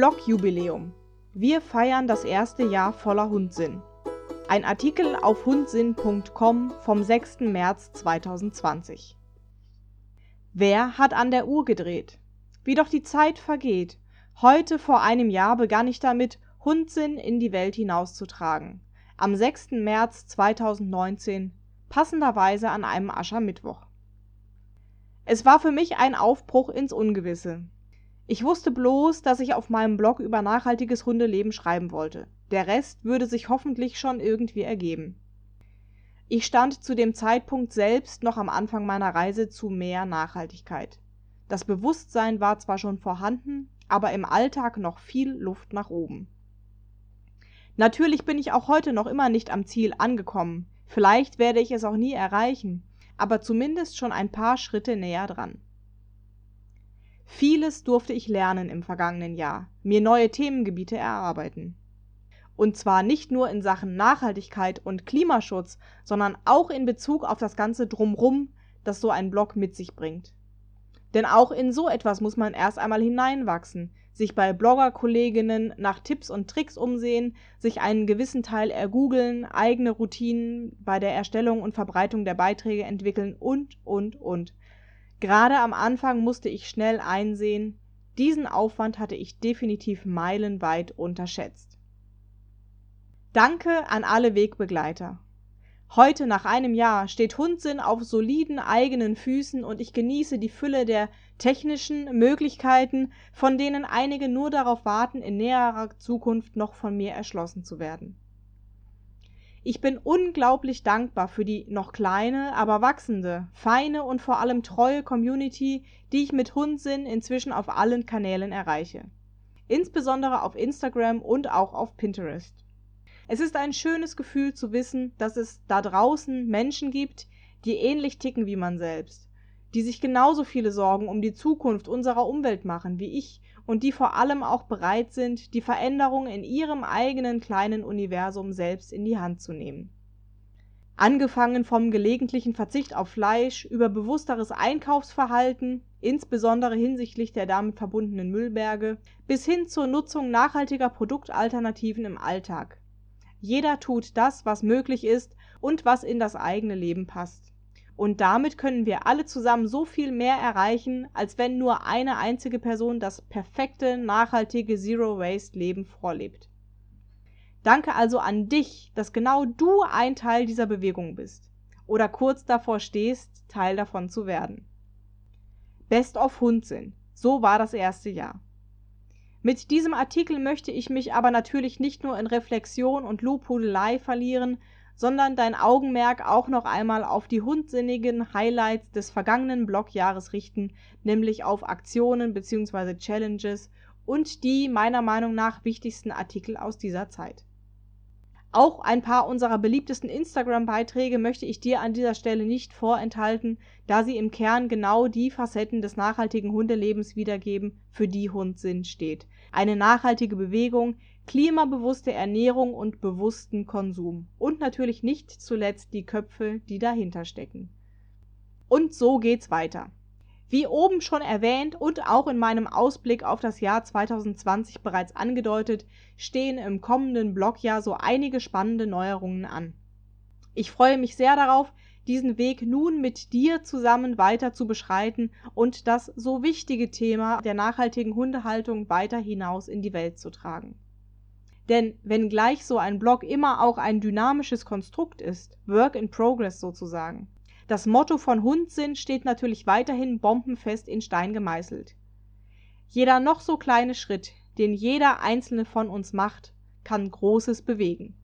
Blog-Jubiläum. Wir feiern das erste Jahr voller Hundsinn. Ein Artikel auf hundsinn.com vom 6. März 2020. Wer hat an der Uhr gedreht? Wie doch die Zeit vergeht. Heute vor einem Jahr begann ich damit, Hundsinn in die Welt hinauszutragen. Am 6. März 2019, passenderweise an einem Aschermittwoch. Es war für mich ein Aufbruch ins Ungewisse. Ich wusste bloß, dass ich auf meinem Blog über nachhaltiges Hundeleben schreiben wollte. Der Rest würde sich hoffentlich schon irgendwie ergeben. Ich stand zu dem Zeitpunkt selbst noch am Anfang meiner Reise zu mehr Nachhaltigkeit. Das Bewusstsein war zwar schon vorhanden, aber im Alltag noch viel Luft nach oben. Natürlich bin ich auch heute noch immer nicht am Ziel angekommen. Vielleicht werde ich es auch nie erreichen, aber zumindest schon ein paar Schritte näher dran. Vieles durfte ich lernen im vergangenen Jahr, mir neue Themengebiete erarbeiten. Und zwar nicht nur in Sachen Nachhaltigkeit und Klimaschutz, sondern auch in Bezug auf das ganze Drumrum, das so ein Blog mit sich bringt. Denn auch in so etwas muss man erst einmal hineinwachsen, sich bei Bloggerkolleginnen nach Tipps und Tricks umsehen, sich einen gewissen Teil ergoogeln, eigene Routinen bei der Erstellung und Verbreitung der Beiträge entwickeln und, und, und. Gerade am Anfang musste ich schnell einsehen, diesen Aufwand hatte ich definitiv meilenweit unterschätzt. Danke an alle Wegbegleiter. Heute nach einem Jahr steht Hundsinn auf soliden eigenen Füßen und ich genieße die Fülle der technischen Möglichkeiten, von denen einige nur darauf warten, in näherer Zukunft noch von mir erschlossen zu werden. Ich bin unglaublich dankbar für die noch kleine, aber wachsende, feine und vor allem treue Community, die ich mit Hundsinn inzwischen auf allen Kanälen erreiche. Insbesondere auf Instagram und auch auf Pinterest. Es ist ein schönes Gefühl zu wissen, dass es da draußen Menschen gibt, die ähnlich ticken wie man selbst, die sich genauso viele Sorgen um die Zukunft unserer Umwelt machen wie ich und die vor allem auch bereit sind, die Veränderung in ihrem eigenen kleinen Universum selbst in die Hand zu nehmen. Angefangen vom gelegentlichen Verzicht auf Fleisch über bewussteres Einkaufsverhalten, insbesondere hinsichtlich der damit verbundenen Müllberge, bis hin zur Nutzung nachhaltiger Produktalternativen im Alltag. Jeder tut das, was möglich ist und was in das eigene Leben passt und damit können wir alle zusammen so viel mehr erreichen, als wenn nur eine einzige Person das perfekte, nachhaltige Zero-Waste-Leben vorlebt. Danke also an dich, dass genau du ein Teil dieser Bewegung bist oder kurz davor stehst, Teil davon zu werden. Best of Hundsinn. So war das erste Jahr. Mit diesem Artikel möchte ich mich aber natürlich nicht nur in Reflexion und Lobhudelei verlieren, sondern dein Augenmerk auch noch einmal auf die hundsinnigen Highlights des vergangenen Blogjahres richten, nämlich auf Aktionen bzw. Challenges und die meiner Meinung nach wichtigsten Artikel aus dieser Zeit. Auch ein paar unserer beliebtesten Instagram-Beiträge möchte ich dir an dieser Stelle nicht vorenthalten, da sie im Kern genau die Facetten des nachhaltigen Hundelebens wiedergeben, für die Hundsinn steht. Eine nachhaltige Bewegung, klimabewusste Ernährung und bewussten Konsum und natürlich nicht zuletzt die Köpfe, die dahinter stecken. Und so geht's weiter. Wie oben schon erwähnt und auch in meinem Ausblick auf das Jahr 2020 bereits angedeutet, stehen im kommenden Blogjahr so einige spannende Neuerungen an. Ich freue mich sehr darauf, diesen Weg nun mit dir zusammen weiter zu beschreiten und das so wichtige Thema der nachhaltigen Hundehaltung weiter hinaus in die Welt zu tragen. Denn wenngleich so ein Blog immer auch ein dynamisches Konstrukt ist, Work in Progress sozusagen, das Motto von Hundsinn steht natürlich weiterhin bombenfest in Stein gemeißelt. Jeder noch so kleine Schritt, den jeder einzelne von uns macht, kann Großes bewegen.